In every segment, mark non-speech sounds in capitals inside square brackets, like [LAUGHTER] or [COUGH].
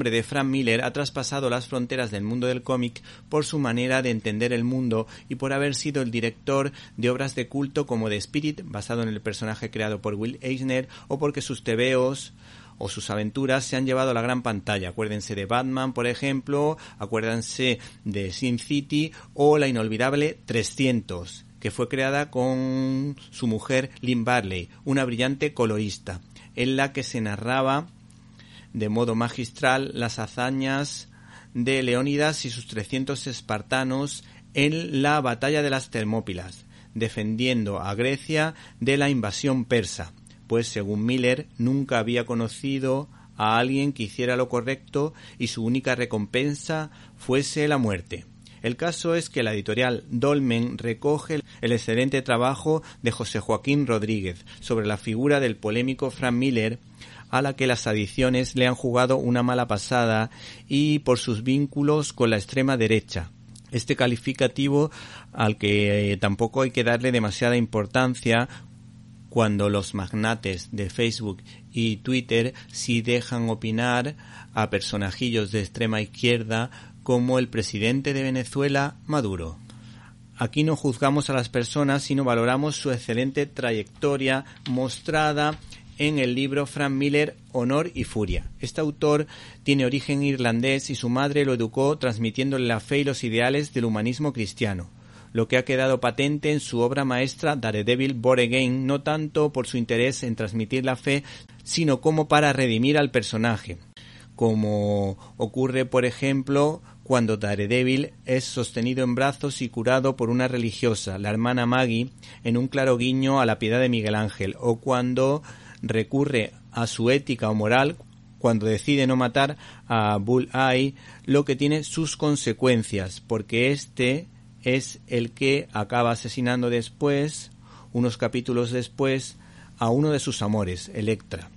Nombre de Frank Miller ha traspasado las fronteras del mundo del cómic por su manera de entender el mundo y por haber sido el director de obras de culto como The Spirit, basado en el personaje creado por Will Eisner, o porque sus tebeos o sus aventuras se han llevado a la gran pantalla. Acuérdense de Batman, por ejemplo, acuérdense de Sin City o la inolvidable 300 que fue creada con su mujer Lynn Barley, una brillante colorista, en la que se narraba de modo magistral las hazañas de Leónidas y sus 300 espartanos en la batalla de las Termópilas, defendiendo a Grecia de la invasión persa, pues según Miller nunca había conocido a alguien que hiciera lo correcto y su única recompensa fuese la muerte. El caso es que la editorial Dolmen recoge el excelente trabajo de José Joaquín Rodríguez sobre la figura del polémico Frank Miller a la que las adiciones le han jugado una mala pasada y por sus vínculos con la extrema derecha. Este calificativo al que eh, tampoco hay que darle demasiada importancia cuando los magnates de Facebook y Twitter sí dejan opinar a personajillos de extrema izquierda como el presidente de Venezuela, Maduro. Aquí no juzgamos a las personas, sino valoramos su excelente trayectoria mostrada en el libro Frank Miller Honor y Furia. Este autor tiene origen irlandés y su madre lo educó transmitiéndole la fe y los ideales del humanismo cristiano lo que ha quedado patente en su obra maestra Daredevil Born Again, no tanto por su interés en transmitir la fe, sino como para redimir al personaje, como ocurre, por ejemplo, cuando Daredevil es sostenido en brazos y curado por una religiosa, la hermana Maggie, en un claro guiño a la piedad de Miguel Ángel, o cuando recurre a su ética o moral cuando decide no matar a Bull-Eye, lo que tiene sus consecuencias, porque este es el que acaba asesinando después, unos capítulos después, a uno de sus amores, Electra.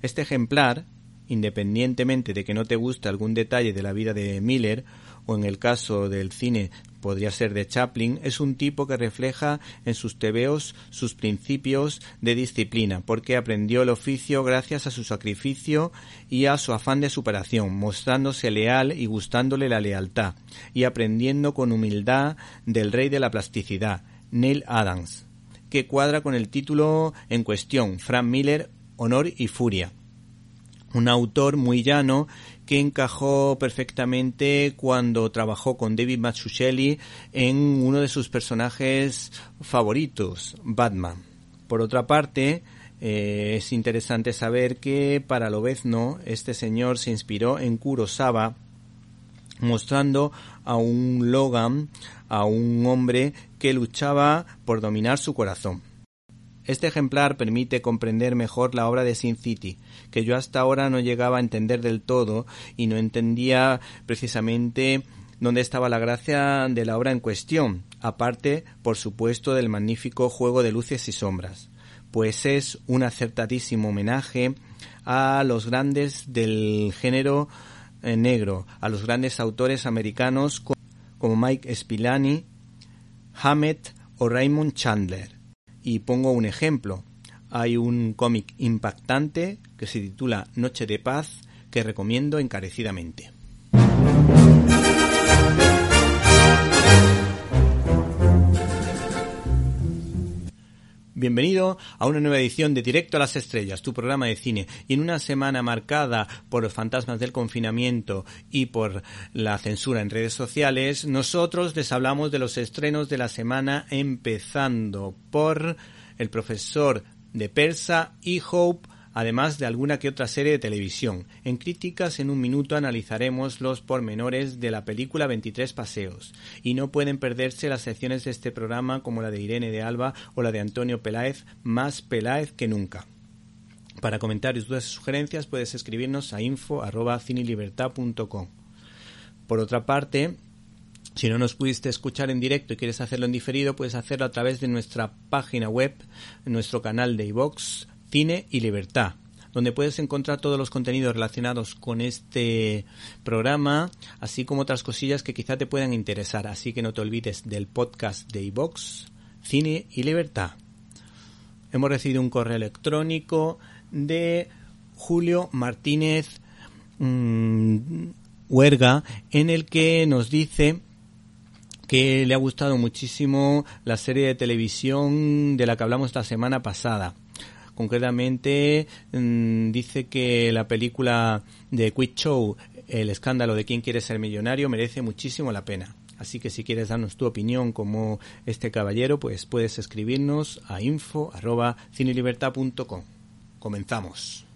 Este ejemplar, independientemente de que no te guste algún detalle de la vida de Miller, o en el caso del cine podría ser de Chaplin, es un tipo que refleja en sus tebeos sus principios de disciplina, porque aprendió el oficio gracias a su sacrificio y a su afán de superación, mostrándose leal y gustándole la lealtad, y aprendiendo con humildad del rey de la plasticidad, Neil Adams, que cuadra con el título en cuestión, Frank Miller, Honor y Furia un autor muy llano que encajó perfectamente cuando trabajó con David Mazzucchelli en uno de sus personajes favoritos, Batman. Por otra parte, eh, es interesante saber que para Lobezno este señor se inspiró en Kurosawa mostrando a un Logan, a un hombre que luchaba por dominar su corazón. Este ejemplar permite comprender mejor la obra de Sin City, que yo hasta ahora no llegaba a entender del todo y no entendía precisamente dónde estaba la gracia de la obra en cuestión, aparte, por supuesto, del magnífico juego de luces y sombras, pues es un acertadísimo homenaje a los grandes del género eh, negro, a los grandes autores americanos como Mike Spillane, Hammett o Raymond Chandler. Y pongo un ejemplo. Hay un cómic impactante que se titula Noche de Paz que recomiendo encarecidamente. Bienvenido a una nueva edición de Directo a las Estrellas, tu programa de cine. Y en una semana marcada por los fantasmas del confinamiento y por la censura en redes sociales, nosotros les hablamos de los estrenos de la semana empezando por El profesor de Persa y Hope además de alguna que otra serie de televisión. En Críticas en un minuto analizaremos los pormenores de la película 23 Paseos, y no pueden perderse las secciones de este programa como la de Irene de Alba o la de Antonio Peláez, más Peláez que nunca. Para comentarios, dudas y sugerencias puedes escribirnos a info.cinilibertad.com. Por otra parte, si no nos pudiste escuchar en directo y quieres hacerlo en diferido, puedes hacerlo a través de nuestra página web, nuestro canal de iVox, Cine y Libertad, donde puedes encontrar todos los contenidos relacionados con este programa, así como otras cosillas que quizá te puedan interesar. Así que no te olvides del podcast de iVox, Cine y Libertad. Hemos recibido un correo electrónico de Julio Martínez mm, Huerga en el que nos dice que le ha gustado muchísimo la serie de televisión de la que hablamos la semana pasada. Concretamente, mm, dice que la película de Quick Show, El escándalo de quién quiere ser millonario, merece muchísimo la pena. Así que si quieres darnos tu opinión como este caballero, pues puedes escribirnos a info.cinelibertad.com. Comenzamos.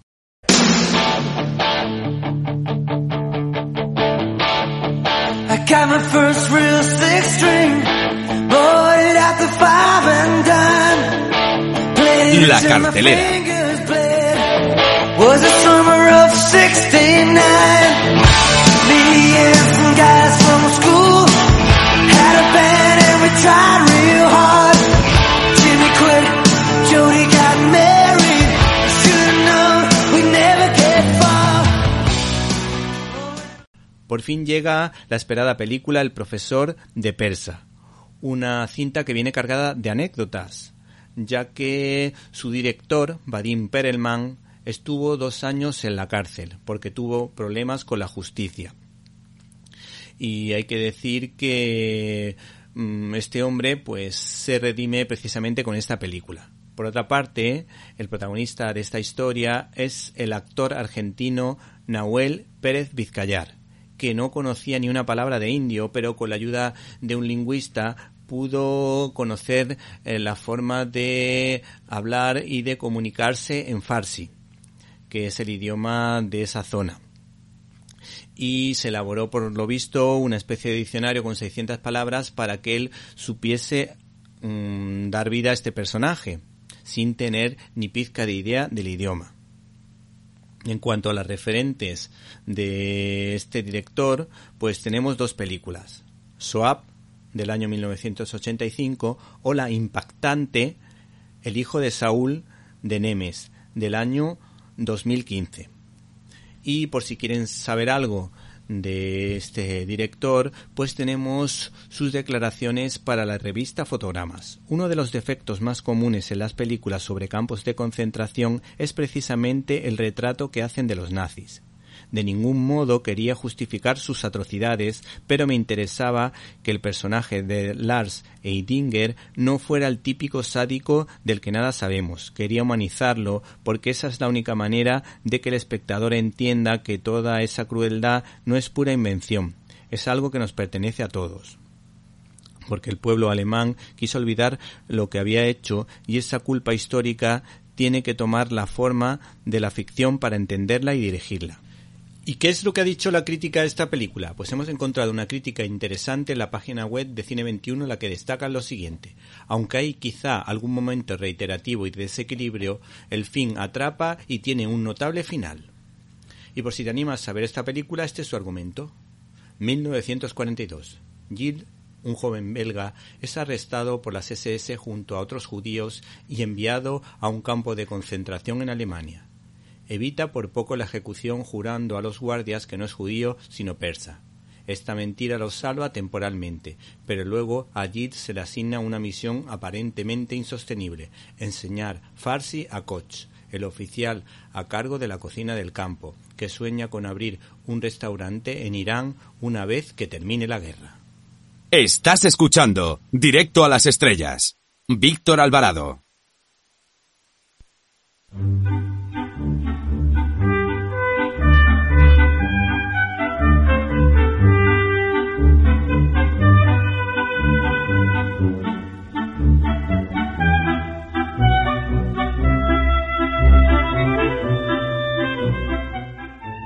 La cartelera. Por fin llega la esperada película El profesor de Persa, una cinta que viene cargada de anécdotas ya que su director, Vadim Perelman, estuvo dos años en la cárcel porque tuvo problemas con la justicia. Y hay que decir que mm, este hombre pues se redime precisamente con esta película. Por otra parte, el protagonista de esta historia es el actor argentino Nahuel Pérez Vizcayar, que no conocía ni una palabra de indio, pero con la ayuda de un lingüista pudo conocer eh, la forma de hablar y de comunicarse en farsi, que es el idioma de esa zona. Y se elaboró, por lo visto, una especie de diccionario con 600 palabras para que él supiese mm, dar vida a este personaje, sin tener ni pizca de idea del idioma. En cuanto a las referentes de este director, pues tenemos dos películas. Soap, del año 1985 o la impactante El hijo de Saúl de Nemes del año 2015. Y por si quieren saber algo de este director, pues tenemos sus declaraciones para la revista Fotogramas. Uno de los defectos más comunes en las películas sobre campos de concentración es precisamente el retrato que hacen de los nazis. De ningún modo quería justificar sus atrocidades, pero me interesaba que el personaje de Lars Eidinger no fuera el típico sádico del que nada sabemos. Quería humanizarlo porque esa es la única manera de que el espectador entienda que toda esa crueldad no es pura invención, es algo que nos pertenece a todos porque el pueblo alemán quiso olvidar lo que había hecho y esa culpa histórica tiene que tomar la forma de la ficción para entenderla y dirigirla. ¿Y qué es lo que ha dicho la crítica de esta película? Pues hemos encontrado una crítica interesante en la página web de Cine 21 en la que destaca lo siguiente. Aunque hay quizá algún momento reiterativo y de desequilibrio, el fin atrapa y tiene un notable final. Y por si te animas a ver esta película, este es su argumento. 1942. Gilles, un joven belga, es arrestado por las SS junto a otros judíos y enviado a un campo de concentración en Alemania evita por poco la ejecución jurando a los guardias que no es judío sino persa. Esta mentira lo salva temporalmente, pero luego a se le asigna una misión aparentemente insostenible, enseñar farsi a Koch, el oficial a cargo de la cocina del campo, que sueña con abrir un restaurante en Irán una vez que termine la guerra. Estás escuchando Directo a las Estrellas. Víctor Alvarado.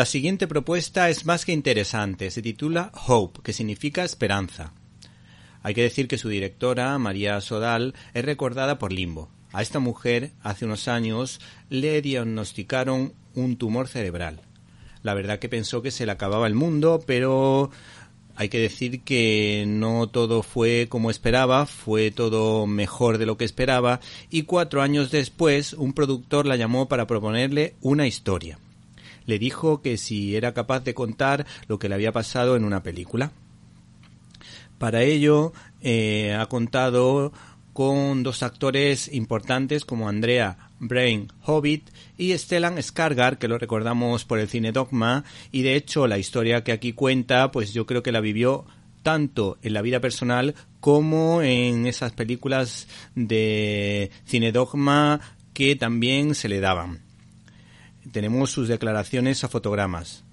La siguiente propuesta es más que interesante. Se titula Hope, que significa esperanza. Hay que decir que su directora, María Sodal, es recordada por Limbo. A esta mujer, hace unos años, le diagnosticaron un tumor cerebral. La verdad que pensó que se le acababa el mundo, pero hay que decir que no todo fue como esperaba, fue todo mejor de lo que esperaba, y cuatro años después un productor la llamó para proponerle una historia le dijo que si era capaz de contar lo que le había pasado en una película. Para ello eh, ha contado con dos actores importantes como Andrea Brain Hobbit y Stellan Skargar, que lo recordamos por el cine Dogma, y de hecho la historia que aquí cuenta, pues yo creo que la vivió tanto en la vida personal como en esas películas de cine Dogma que también se le daban tenemos sus declaraciones a fotogramas.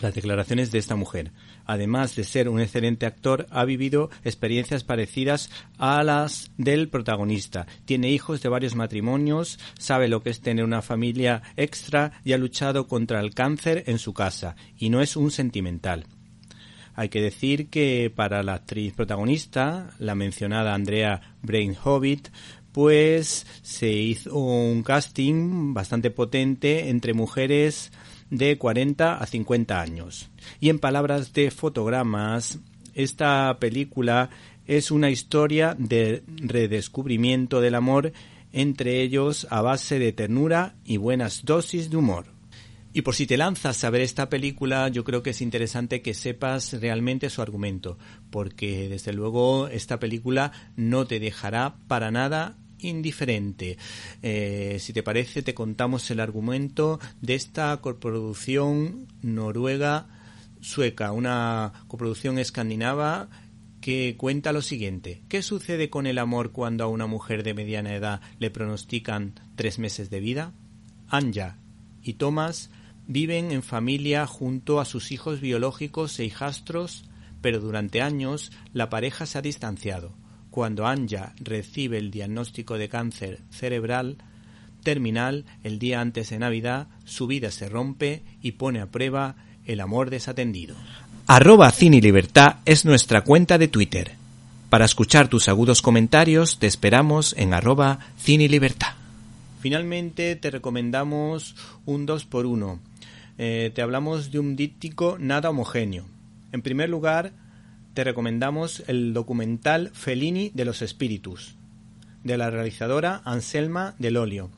Las declaraciones de esta mujer. Además de ser un excelente actor, ha vivido experiencias parecidas a las del protagonista. Tiene hijos de varios matrimonios, sabe lo que es tener una familia extra y ha luchado contra el cáncer en su casa. Y no es un sentimental. Hay que decir que para la actriz protagonista, la mencionada Andrea Brain Hobbit, pues se hizo un casting bastante potente entre mujeres de 40 a 50 años. Y en palabras de fotogramas, esta película es una historia de redescubrimiento del amor entre ellos a base de ternura y buenas dosis de humor. Y por si te lanzas a ver esta película, yo creo que es interesante que sepas realmente su argumento, porque desde luego esta película no te dejará para nada indiferente. Eh, si te parece, te contamos el argumento de esta coproducción noruega sueca, una coproducción escandinava que cuenta lo siguiente. ¿Qué sucede con el amor cuando a una mujer de mediana edad le pronostican tres meses de vida? Anja y Thomas viven en familia junto a sus hijos biológicos e hijastros, pero durante años la pareja se ha distanciado cuando Anja recibe el diagnóstico de cáncer cerebral terminal el día antes de Navidad, su vida se rompe y pone a prueba el amor desatendido. Arroba Cine es nuestra cuenta de Twitter. Para escuchar tus agudos comentarios te esperamos en arroba Cine Libertad. Finalmente te recomendamos un 2 por 1 eh, te hablamos de un díptico nada homogéneo. En primer lugar, te recomendamos el documental Fellini de los Espíritus, de la realizadora Anselma Del Olio,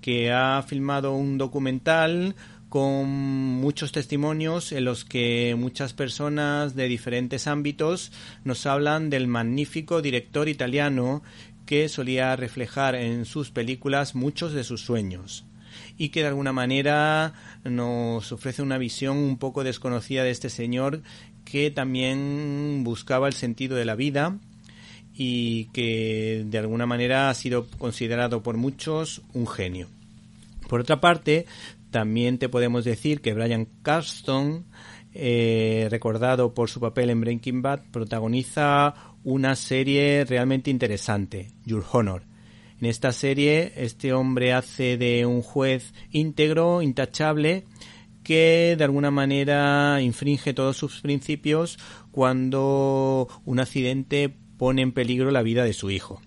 que ha filmado un documental con muchos testimonios en los que muchas personas de diferentes ámbitos nos hablan del magnífico director italiano que solía reflejar en sus películas muchos de sus sueños y que de alguna manera nos ofrece una visión un poco desconocida de este señor que también buscaba el sentido de la vida y que de alguna manera ha sido considerado por muchos un genio. Por otra parte, también te podemos decir que Brian Carston, eh, recordado por su papel en Breaking Bad, protagoniza una serie realmente interesante, Your Honor. En esta serie, este hombre hace de un juez íntegro, intachable, que de alguna manera infringe todos sus principios cuando un accidente pone en peligro la vida de su hijo.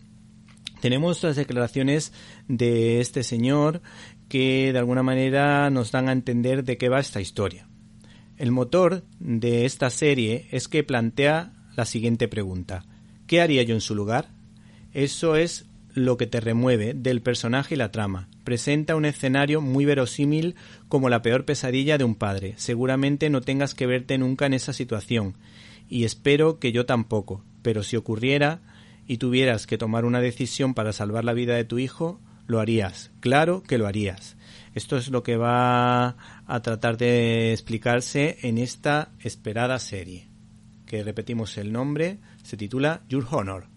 Tenemos las declaraciones de este señor que de alguna manera nos dan a entender de qué va esta historia. El motor de esta serie es que plantea la siguiente pregunta. ¿Qué haría yo en su lugar? Eso es lo que te remueve del personaje y la trama. Presenta un escenario muy verosímil como la peor pesadilla de un padre. Seguramente no tengas que verte nunca en esa situación. Y espero que yo tampoco. Pero si ocurriera y tuvieras que tomar una decisión para salvar la vida de tu hijo, lo harías. Claro que lo harías. Esto es lo que va a tratar de explicarse en esta esperada serie, que repetimos el nombre, se titula Your Honor.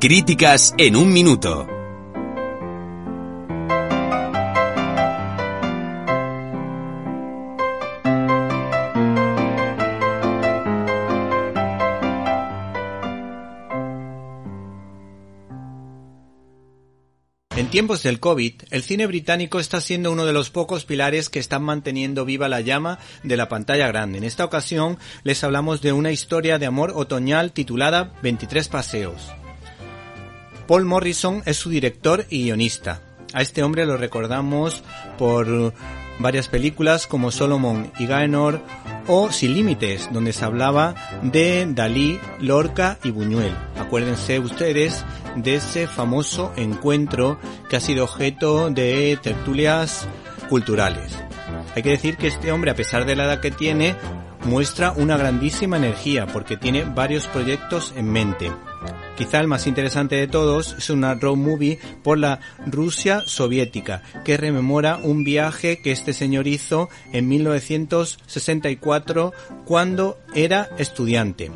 Críticas en un minuto. En tiempos del COVID, el cine británico está siendo uno de los pocos pilares que están manteniendo viva la llama de la pantalla grande. En esta ocasión les hablamos de una historia de amor otoñal titulada 23 paseos. Paul Morrison es su director y guionista. A este hombre lo recordamos por varias películas como Solomon y Gaenor o Sin Límites, donde se hablaba de Dalí, Lorca y Buñuel. Acuérdense ustedes de ese famoso encuentro que ha sido objeto de tertulias culturales. Hay que decir que este hombre, a pesar de la edad que tiene, muestra una grandísima energía porque tiene varios proyectos en mente. Quizá el más interesante de todos es una road movie por la Rusia soviética, que rememora un viaje que este señor hizo en 1964 cuando era estudiante.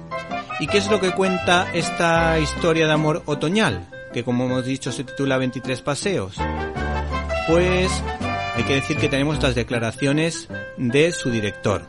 ¿Y qué es lo que cuenta esta historia de amor otoñal? Que como hemos dicho se titula 23 paseos. Pues hay que decir que tenemos las declaraciones de su director.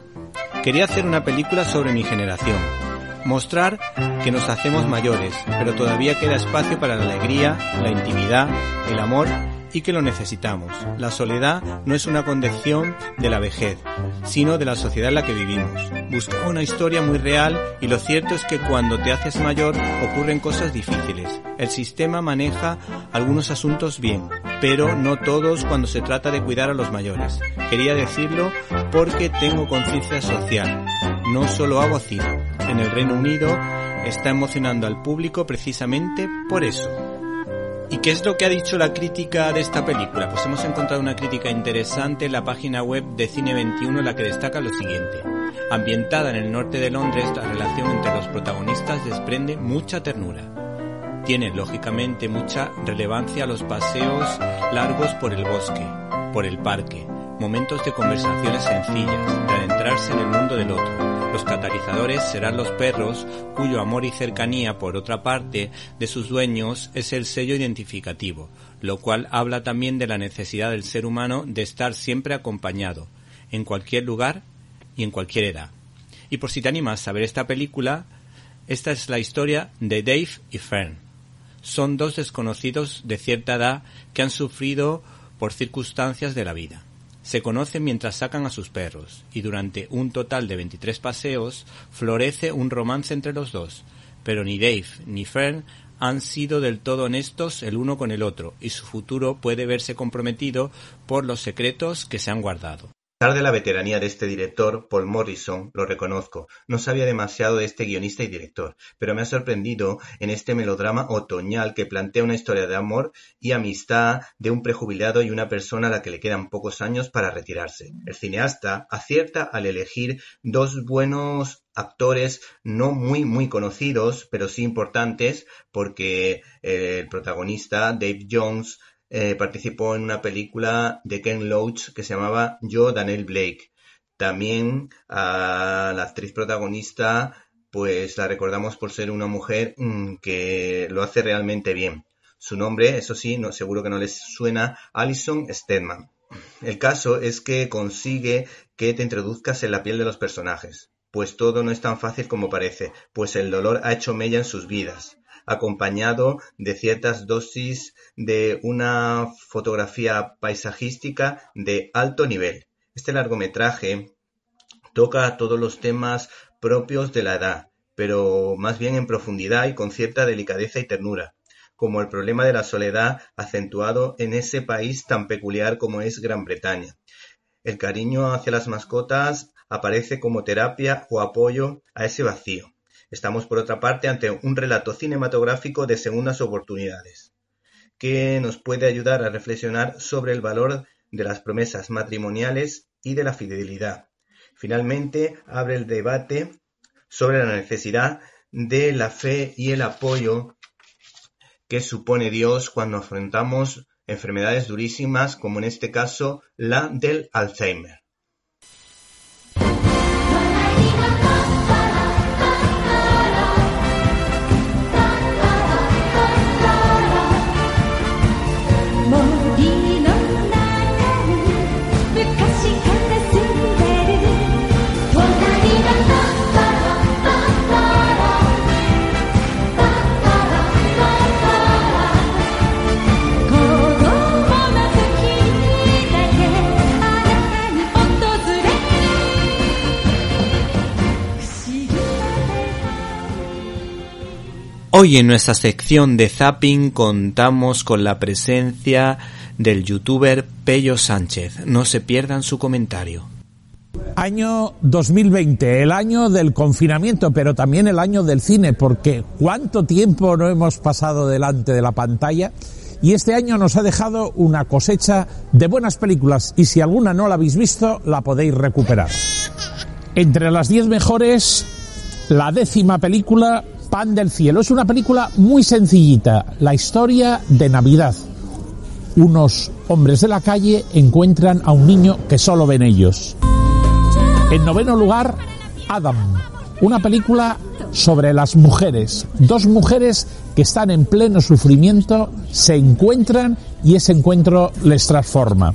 Quería hacer una película sobre mi generación mostrar que nos hacemos mayores, pero todavía queda espacio para la alegría, la intimidad, el amor y que lo necesitamos. La soledad no es una condición de la vejez, sino de la sociedad en la que vivimos. Busca una historia muy real y lo cierto es que cuando te haces mayor ocurren cosas difíciles. El sistema maneja algunos asuntos bien, pero no todos cuando se trata de cuidar a los mayores. Quería decirlo porque tengo conciencia social. No solo hago cine. En el Reino Unido está emocionando al público precisamente por eso. ¿Y qué es lo que ha dicho la crítica de esta película? Pues hemos encontrado una crítica interesante en la página web de Cine 21 en la que destaca lo siguiente. Ambientada en el norte de Londres, la relación entre los protagonistas desprende mucha ternura. Tiene, lógicamente, mucha relevancia los paseos largos por el bosque, por el parque, momentos de conversaciones sencillas, de adentrarse en el mundo del otro. Los catalizadores serán los perros, cuyo amor y cercanía, por otra parte, de sus dueños es el sello identificativo, lo cual habla también de la necesidad del ser humano de estar siempre acompañado, en cualquier lugar y en cualquier edad. Y por si te animas a ver esta película, esta es la historia de Dave y Fern. Son dos desconocidos de cierta edad que han sufrido por circunstancias de la vida. Se conocen mientras sacan a sus perros, y durante un total de 23 paseos florece un romance entre los dos, pero ni Dave ni Fern han sido del todo honestos el uno con el otro, y su futuro puede verse comprometido por los secretos que se han guardado pesar de la veteranía de este director, Paul Morrison, lo reconozco, no sabía demasiado de este guionista y director, pero me ha sorprendido en este melodrama otoñal que plantea una historia de amor y amistad de un prejubilado y una persona a la que le quedan pocos años para retirarse. El cineasta acierta al elegir dos buenos actores no muy muy conocidos, pero sí importantes, porque el protagonista, Dave Jones, eh, participó en una película de Ken Loach que se llamaba Yo, Daniel Blake. También a la actriz protagonista pues la recordamos por ser una mujer mm, que lo hace realmente bien. Su nombre, eso sí, seguro que no les suena, Alison Stedman. El caso es que consigue que te introduzcas en la piel de los personajes, pues todo no es tan fácil como parece, pues el dolor ha hecho mella en sus vidas, acompañado de ciertas dosis de una fotografía paisajística de alto nivel. Este largometraje toca todos los temas propios de la edad, pero más bien en profundidad y con cierta delicadeza y ternura, como el problema de la soledad acentuado en ese país tan peculiar como es Gran Bretaña. El cariño hacia las mascotas aparece como terapia o apoyo a ese vacío. Estamos, por otra parte, ante un relato cinematográfico de segundas oportunidades, que nos puede ayudar a reflexionar sobre el valor de las promesas matrimoniales y de la fidelidad. Finalmente, abre el debate sobre la necesidad de la fe y el apoyo que supone Dios cuando afrontamos enfermedades durísimas como en este caso la del Alzheimer. Hoy en nuestra sección de Zapping contamos con la presencia del youtuber Pello Sánchez. No se pierdan su comentario. Año 2020, el año del confinamiento, pero también el año del cine, porque cuánto tiempo no hemos pasado delante de la pantalla y este año nos ha dejado una cosecha de buenas películas y si alguna no la habéis visto, la podéis recuperar. Entre las 10 mejores, la décima película Pan del Cielo. Es una película muy sencillita, la historia de Navidad. Unos hombres de la calle encuentran a un niño que solo ven ellos. En noveno lugar, Adam, una película sobre las mujeres. Dos mujeres que están en pleno sufrimiento, se encuentran y ese encuentro les transforma.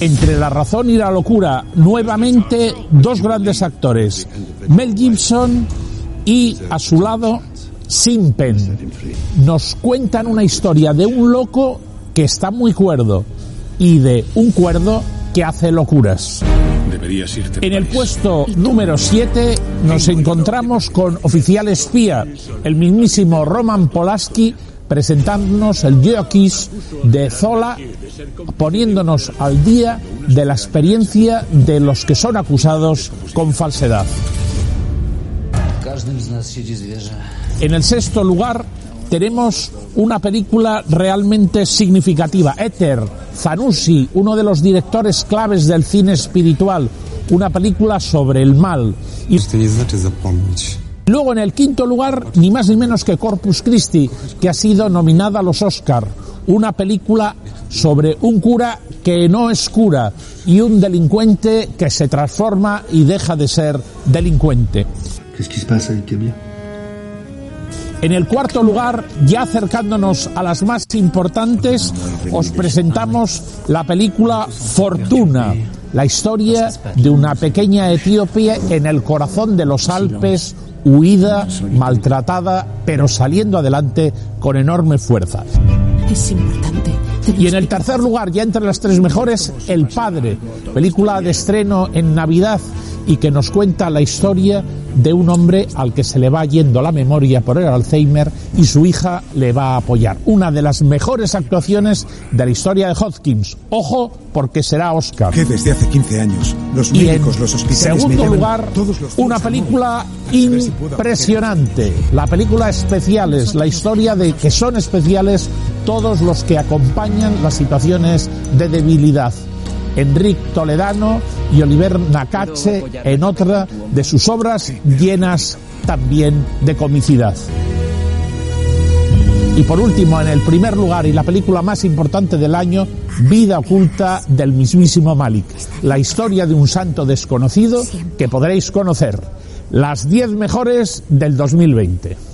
Entre la razón y la locura, nuevamente dos grandes actores, Mel Gibson y a su lado Simpen. Nos cuentan una historia de un loco que está muy cuerdo y de un cuerdo que hace locuras. En el puesto número 7 nos encontramos con Oficial Espía, el mismísimo Roman Polaski presentándonos el Geokiss de Zola, poniéndonos al día de la experiencia de los que son acusados con falsedad. En el sexto lugar tenemos una película realmente significativa, Éter, Zanussi, uno de los directores claves del cine espiritual, una película sobre el mal. Y... Luego en el quinto lugar, ni más ni menos que Corpus Christi, que ha sido nominada a los Oscar, una película sobre un cura que no es cura y un delincuente que se transforma y deja de ser delincuente. En el cuarto lugar, ya acercándonos a las más importantes, os presentamos la película Fortuna, la historia de una pequeña Etiopía en el corazón de los Alpes huida, maltratada, pero saliendo adelante con enorme fuerza. Es importante. Y en el tercer lugar, ya entre las tres mejores, El Padre, película de estreno en Navidad y que nos cuenta la historia de un hombre al que se le va yendo la memoria por el Alzheimer y su hija le va a apoyar. Una de las mejores actuaciones de la historia de Hopkins. Ojo, porque será Oscar. Que desde hace 15 años los médicos, los hospitales segundo lugar, una película impresionante. La película especiales, la historia de que son especiales todos los que acompañan las situaciones de debilidad. Enrique Toledano y Oliver Nakache en otra de sus obras llenas también de comicidad. Y por último, en el primer lugar y la película más importante del año, Vida oculta del mismísimo Malik, la historia de un santo desconocido que podréis conocer. Las 10 mejores del 2020.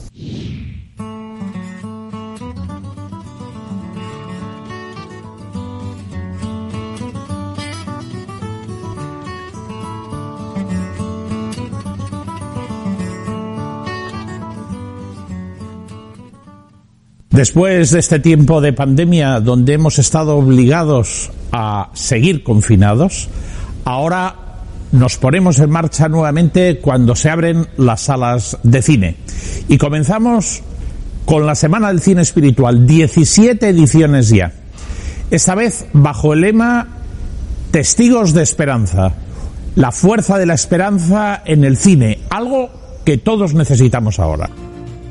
Después de este tiempo de pandemia donde hemos estado obligados a seguir confinados, ahora nos ponemos en marcha nuevamente cuando se abren las salas de cine. Y comenzamos con la Semana del Cine Espiritual, 17 ediciones ya. Esta vez bajo el lema Testigos de Esperanza, la fuerza de la esperanza en el cine, algo que todos necesitamos ahora.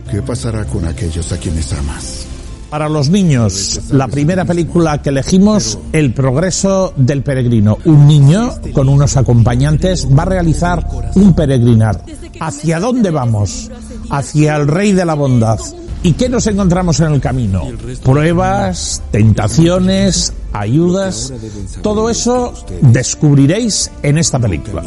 ¿Qué pasará con aquellos a quienes amas? Para los niños, la primera película que elegimos, El progreso del peregrino. Un niño con unos acompañantes va a realizar un peregrinar. ¿Hacia dónde vamos? Hacia el Rey de la Bondad. ¿Y qué nos encontramos en el camino? Pruebas, tentaciones, ayudas. Todo eso descubriréis en esta película.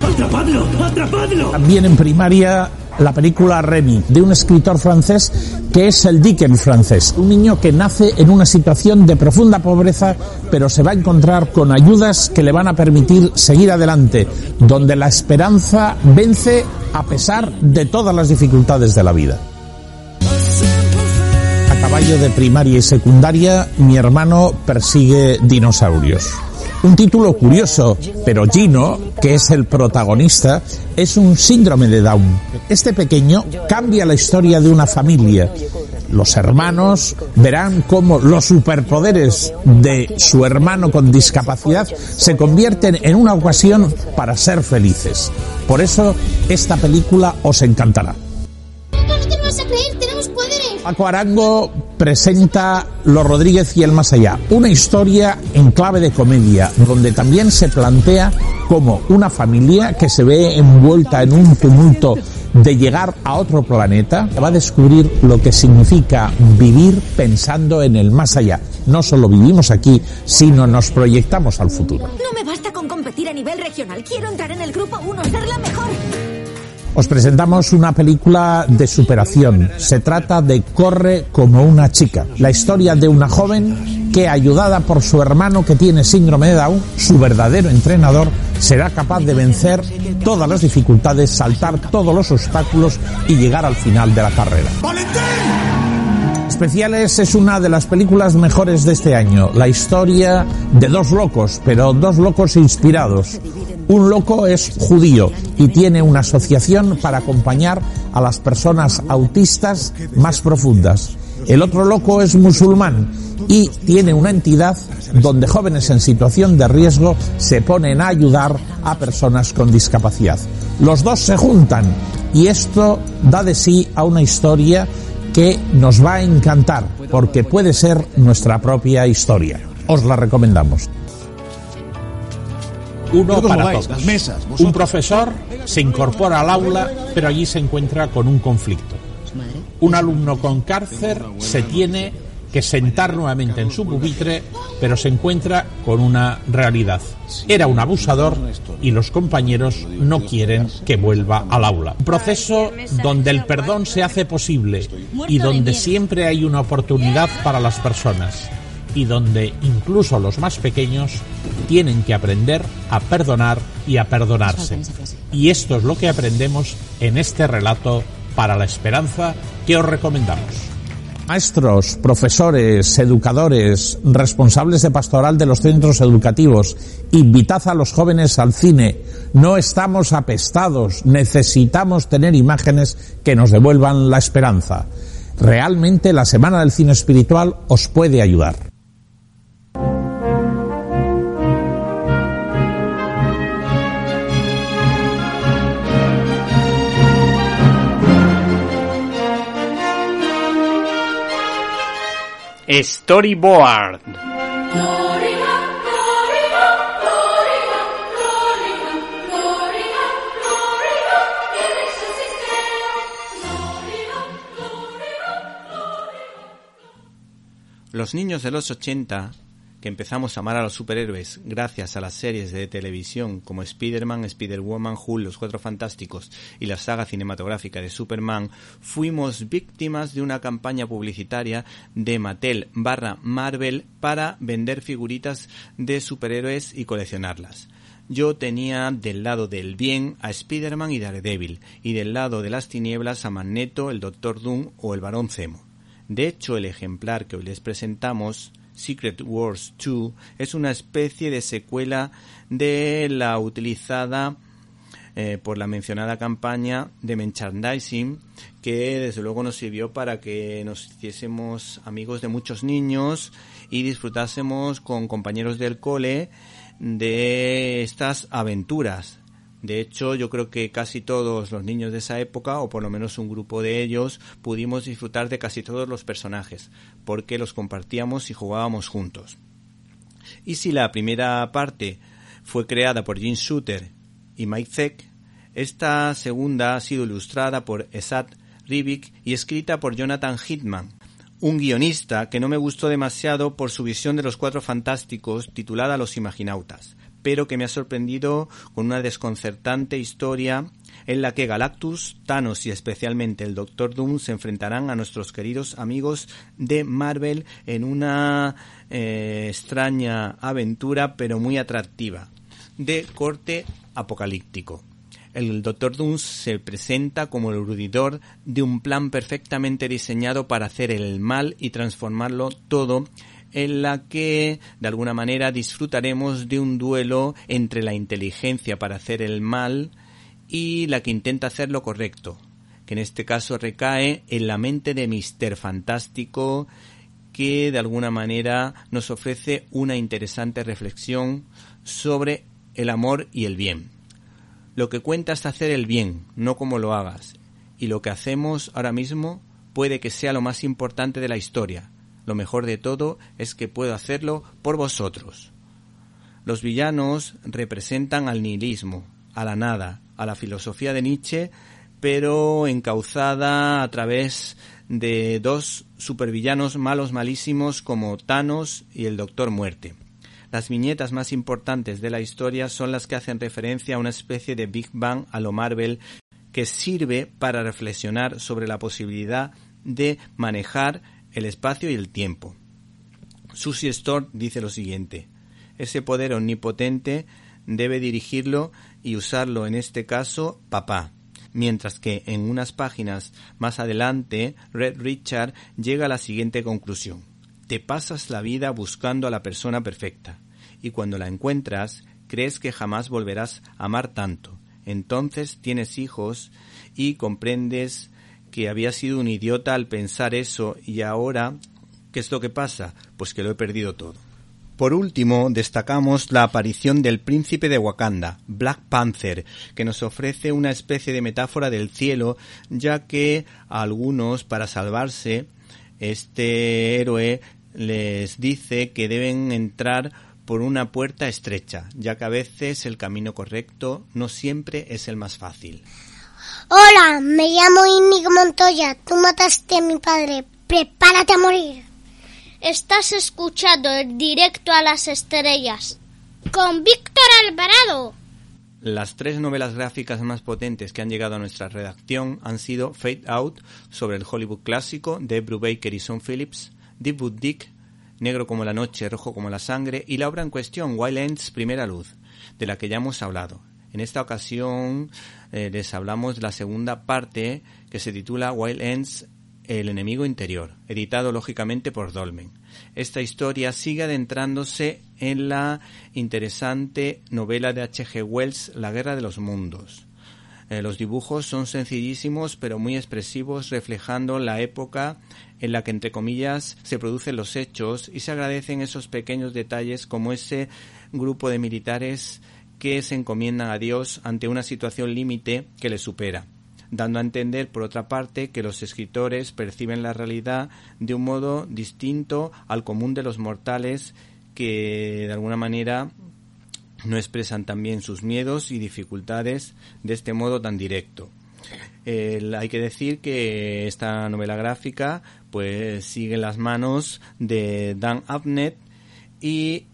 ¡Atrapadlo! ¡Atrapadlo! También en primaria la película Remy, de un escritor francés que es el Dickens francés. Un niño que nace en una situación de profunda pobreza, pero se va a encontrar con ayudas que le van a permitir seguir adelante, donde la esperanza vence a pesar de todas las dificultades de la vida. A caballo de primaria y secundaria, mi hermano persigue dinosaurios. Un título curioso, pero Gino, que es el protagonista, es un síndrome de Down. Este pequeño cambia la historia de una familia. Los hermanos verán cómo los superpoderes de su hermano con discapacidad se convierten en una ocasión para ser felices. Por eso, esta película os encantará. Paco Arango presenta Los Rodríguez y el Más Allá, una historia en clave de comedia, donde también se plantea como una familia que se ve envuelta en un tumulto de llegar a otro planeta, va a descubrir lo que significa vivir pensando en el más allá. No solo vivimos aquí, sino nos proyectamos al futuro. No me basta con competir a nivel regional. Quiero entrar en el grupo 1, ser la mejor. Os presentamos una película de superación. Se trata de Corre como una chica. La historia de una joven que, ayudada por su hermano que tiene síndrome de Down, su verdadero entrenador, será capaz de vencer todas las dificultades, saltar todos los obstáculos y llegar al final de la carrera. Especiales es una de las películas mejores de este año. La historia de dos locos, pero dos locos inspirados. Un loco es judío y tiene una asociación para acompañar a las personas autistas más profundas. El otro loco es musulmán y tiene una entidad donde jóvenes en situación de riesgo se ponen a ayudar a personas con discapacidad. Los dos se juntan y esto da de sí a una historia que nos va a encantar porque puede ser nuestra propia historia. Os la recomendamos. Uno ¿Pero cómo para todos. Las mesas, Un profesor se incorpora al aula, pero allí se encuentra con un conflicto. Un alumno con cáncer se tiene que sentar nuevamente en su pupitre, pero se encuentra con una realidad. Era un abusador y los compañeros no quieren que vuelva al aula. Un proceso donde el perdón se hace posible y donde siempre hay una oportunidad para las personas y donde incluso los más pequeños tienen que aprender a perdonar y a perdonarse. Y esto es lo que aprendemos en este relato para la esperanza que os recomendamos. Maestros, profesores, educadores, responsables de pastoral de los centros educativos, invitad a los jóvenes al cine. No estamos apestados, necesitamos tener imágenes que nos devuelvan la esperanza. Realmente la Semana del Cine Espiritual os puede ayudar. Storyboard. Los niños de los 80 que empezamos a amar a los superhéroes gracias a las series de televisión como Spider-Man, Spider-Woman, Hulk, Los Cuatro Fantásticos y la saga cinematográfica de Superman, fuimos víctimas de una campaña publicitaria de Mattel barra Marvel para vender figuritas de superhéroes y coleccionarlas. Yo tenía del lado del bien a Spider-Man y Daredevil, y del lado de las tinieblas a Magneto, el Doctor Doom o el Barón Zemo. De hecho, el ejemplar que hoy les presentamos Secret Wars 2 es una especie de secuela de la utilizada eh, por la mencionada campaña de merchandising que desde luego nos sirvió para que nos hiciésemos amigos de muchos niños y disfrutásemos con compañeros del cole de estas aventuras de hecho, yo creo que casi todos los niños de esa época, o por lo menos un grupo de ellos, pudimos disfrutar de casi todos los personajes, porque los compartíamos y jugábamos juntos. Y si la primera parte fue creada por Jim Shooter y Mike Zeck, esta segunda ha sido ilustrada por Esad Rivik y escrita por Jonathan Hitman, un guionista que no me gustó demasiado por su visión de los cuatro fantásticos titulada Los Imaginautas pero que me ha sorprendido con una desconcertante historia en la que Galactus, Thanos y especialmente el Doctor Doom se enfrentarán a nuestros queridos amigos de Marvel en una eh, extraña aventura pero muy atractiva de corte apocalíptico. El Doctor Doom se presenta como el urudidor de un plan perfectamente diseñado para hacer el mal y transformarlo todo en la que de alguna manera disfrutaremos de un duelo entre la inteligencia para hacer el mal y la que intenta hacer lo correcto, que en este caso recae en la mente de Mister Fantástico que de alguna manera nos ofrece una interesante reflexión sobre el amor y el bien. Lo que cuenta es hacer el bien, no como lo hagas, y lo que hacemos ahora mismo puede que sea lo más importante de la historia, lo mejor de todo es que puedo hacerlo por vosotros. Los villanos representan al nihilismo, a la nada, a la filosofía de Nietzsche, pero encauzada a través de dos supervillanos malos malísimos como Thanos y el Doctor Muerte. Las viñetas más importantes de la historia son las que hacen referencia a una especie de Big Bang a lo Marvel que sirve para reflexionar sobre la posibilidad de manejar el espacio y el tiempo. Susie Storr dice lo siguiente, ese poder omnipotente debe dirigirlo y usarlo en este caso papá, mientras que en unas páginas más adelante Red Richard llega a la siguiente conclusión. Te pasas la vida buscando a la persona perfecta, y cuando la encuentras, crees que jamás volverás a amar tanto. Entonces tienes hijos y comprendes que había sido un idiota al pensar eso y ahora, ¿qué es lo que pasa? Pues que lo he perdido todo. Por último, destacamos la aparición del príncipe de Wakanda, Black Panther, que nos ofrece una especie de metáfora del cielo, ya que a algunos, para salvarse, este héroe les dice que deben entrar por una puerta estrecha, ya que a veces el camino correcto no siempre es el más fácil. Hola, me llamo Inigo Montoya. Tú mataste a mi padre. Prepárate a morir. Estás escuchando el directo a las estrellas con Víctor Alvarado. Las tres novelas gráficas más potentes que han llegado a nuestra redacción han sido Fade Out, sobre el Hollywood clásico de Brubaker y Son Phillips, Deep Wood Dick, Negro como la noche, rojo como la sangre, y la obra en cuestión, Wild Ends, Primera Luz, de la que ya hemos hablado. En esta ocasión eh, les hablamos de la segunda parte que se titula Wild Ends el enemigo interior, editado lógicamente por Dolmen. Esta historia sigue adentrándose en la interesante novela de H.G. Wells, La Guerra de los Mundos. Eh, los dibujos son sencillísimos pero muy expresivos, reflejando la época en la que, entre comillas, se producen los hechos y se agradecen esos pequeños detalles como ese grupo de militares que se encomiendan a Dios ante una situación límite que les supera, dando a entender, por otra parte, que los escritores perciben la realidad de un modo distinto al común de los mortales que, de alguna manera, no expresan también sus miedos y dificultades de este modo tan directo. hay que decir que esta novela gráfica pues sigue las manos de Dan Abnett y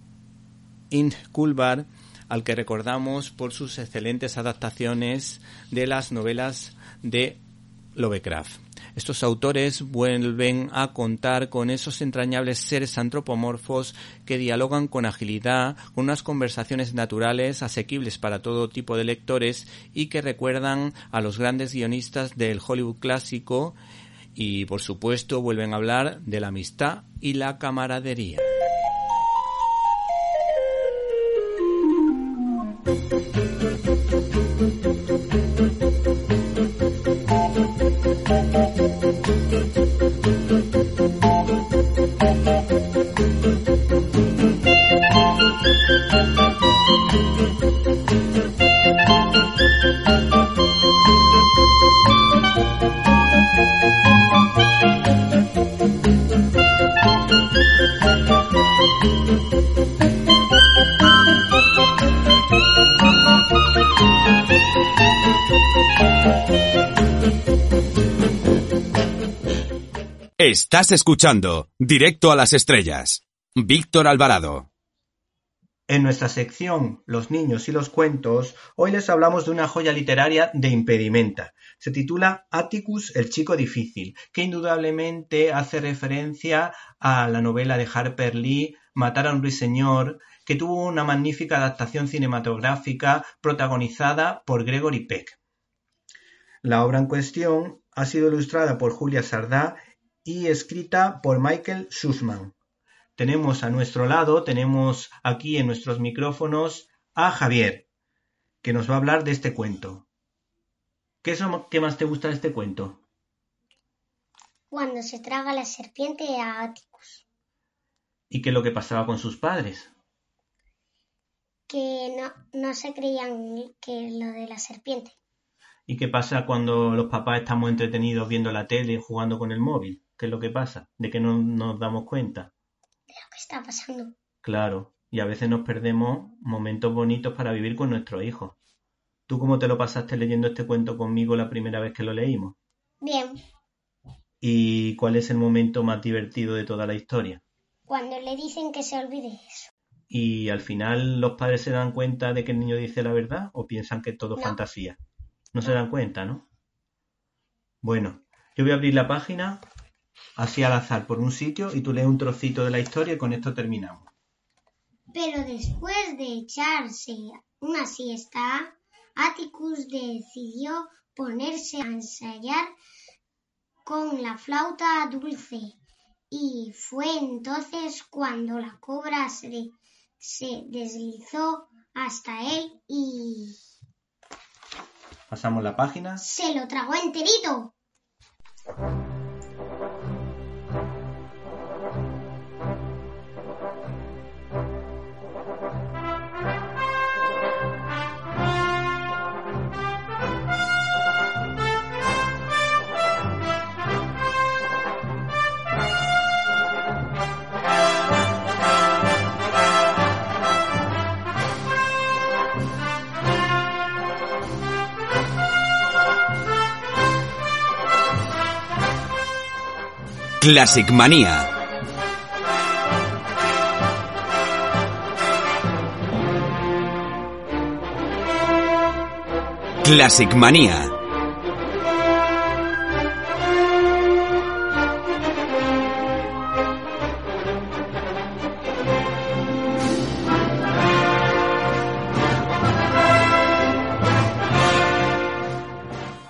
Int Kulbar, al que recordamos por sus excelentes adaptaciones de las novelas de Lovecraft. Estos autores vuelven a contar con esos entrañables seres antropomorfos que dialogan con agilidad, con unas conversaciones naturales, asequibles para todo tipo de lectores y que recuerdan a los grandes guionistas del Hollywood clásico y por supuesto vuelven a hablar de la amistad y la camaradería. Thank you. Estás escuchando Directo a las Estrellas. Víctor Alvarado. En nuestra sección Los niños y los cuentos, hoy les hablamos de una joya literaria de impedimenta. Se titula Atticus, el chico difícil, que indudablemente hace referencia a la novela de Harper Lee Matar a un ruiseñor, que tuvo una magnífica adaptación cinematográfica protagonizada por Gregory Peck. La obra en cuestión ha sido ilustrada por Julia Sardá y escrita por Michael Sussman. Tenemos a nuestro lado, tenemos aquí en nuestros micrófonos a Javier, que nos va a hablar de este cuento. ¿Qué es lo que más te gusta de este cuento? Cuando se traga la serpiente a Atticus. ¿Y qué es lo que pasaba con sus padres? Que no, no se creían que lo de la serpiente. ¿Y qué pasa cuando los papás estamos entretenidos viendo la tele, jugando con el móvil? ¿Qué es lo que pasa? ¿De que no nos damos cuenta? De lo que está pasando. Claro, y a veces nos perdemos momentos bonitos para vivir con nuestros hijos. ¿Tú cómo te lo pasaste leyendo este cuento conmigo la primera vez que lo leímos? Bien. ¿Y cuál es el momento más divertido de toda la historia? Cuando le dicen que se olvide eso. ¿Y al final los padres se dan cuenta de que el niño dice la verdad o piensan que todo es fantasía? No, no se dan cuenta, ¿no? Bueno, yo voy a abrir la página así al azar por un sitio y tú lees un trocito de la historia y con esto terminamos. Pero después de echarse una siesta, Atticus decidió ponerse a ensayar con la flauta dulce y fue entonces cuando la cobra se, se deslizó hasta él y... Pasamos la página. Se lo tragó enterito. Classic Manía. Classic Manía.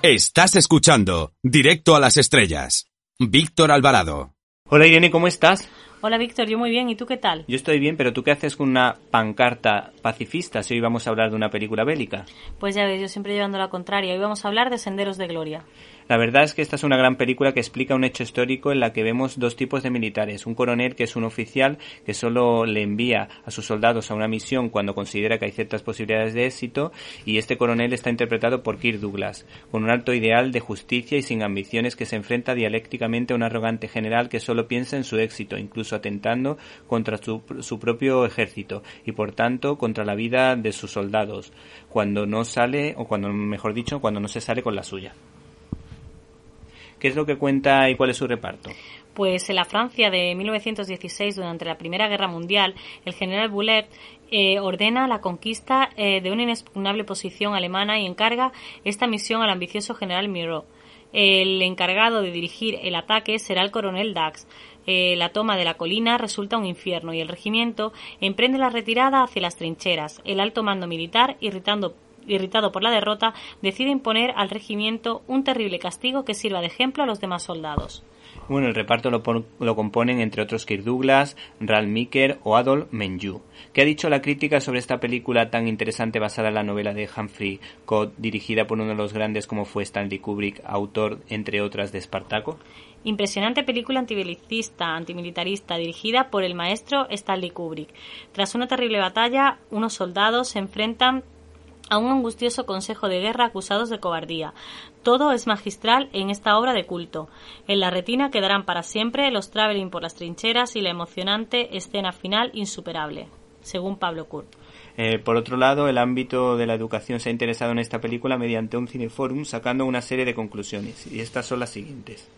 Estás escuchando Directo a las Estrellas. Víctor Alvarado. Hola Irene, ¿cómo estás? Hola Víctor, yo muy bien, ¿y tú qué tal? Yo estoy bien, pero ¿tú qué haces con una pancarta pacifista si hoy vamos a hablar de una película bélica? Pues ya ves, yo siempre llevando la contraria, hoy vamos a hablar de Senderos de Gloria. La verdad es que esta es una gran película que explica un hecho histórico en la que vemos dos tipos de militares. Un coronel que es un oficial que solo le envía a sus soldados a una misión cuando considera que hay ciertas posibilidades de éxito y este coronel está interpretado por Kirk Douglas, con un alto ideal de justicia y sin ambiciones que se enfrenta dialécticamente a un arrogante general que solo piensa en su éxito, incluso atentando contra su, su propio ejército y por tanto contra la vida de sus soldados, cuando no sale, o cuando mejor dicho, cuando no se sale con la suya. ¿Qué es lo que cuenta y cuál es su reparto? Pues en la Francia de 1916, durante la Primera Guerra Mundial, el general Buller eh, ordena la conquista eh, de una inexpugnable posición alemana y encarga esta misión al ambicioso general Miro. El encargado de dirigir el ataque será el coronel Dax. Eh, la toma de la colina resulta un infierno y el regimiento emprende la retirada hacia las trincheras. El alto mando militar, irritando irritado por la derrota, decide imponer al regimiento un terrible castigo que sirva de ejemplo a los demás soldados. Bueno, el reparto lo, lo componen entre otros Kirk Douglas, Ralph Meeker o Adolf Menjou. ¿Qué ha dicho la crítica sobre esta película tan interesante basada en la novela de Humphrey Codd, dirigida por uno de los grandes como fue Stanley Kubrick, autor, entre otras, de Espartaco? Impresionante película antibelicista, antimilitarista, dirigida por el maestro Stanley Kubrick. Tras una terrible batalla, unos soldados se enfrentan a un angustioso consejo de guerra acusados de cobardía. Todo es magistral en esta obra de culto. En la retina quedarán para siempre los traveling por las trincheras y la emocionante escena final insuperable, según Pablo Kurt. Eh, por otro lado, el ámbito de la educación se ha interesado en esta película mediante un cineforum sacando una serie de conclusiones, y estas son las siguientes.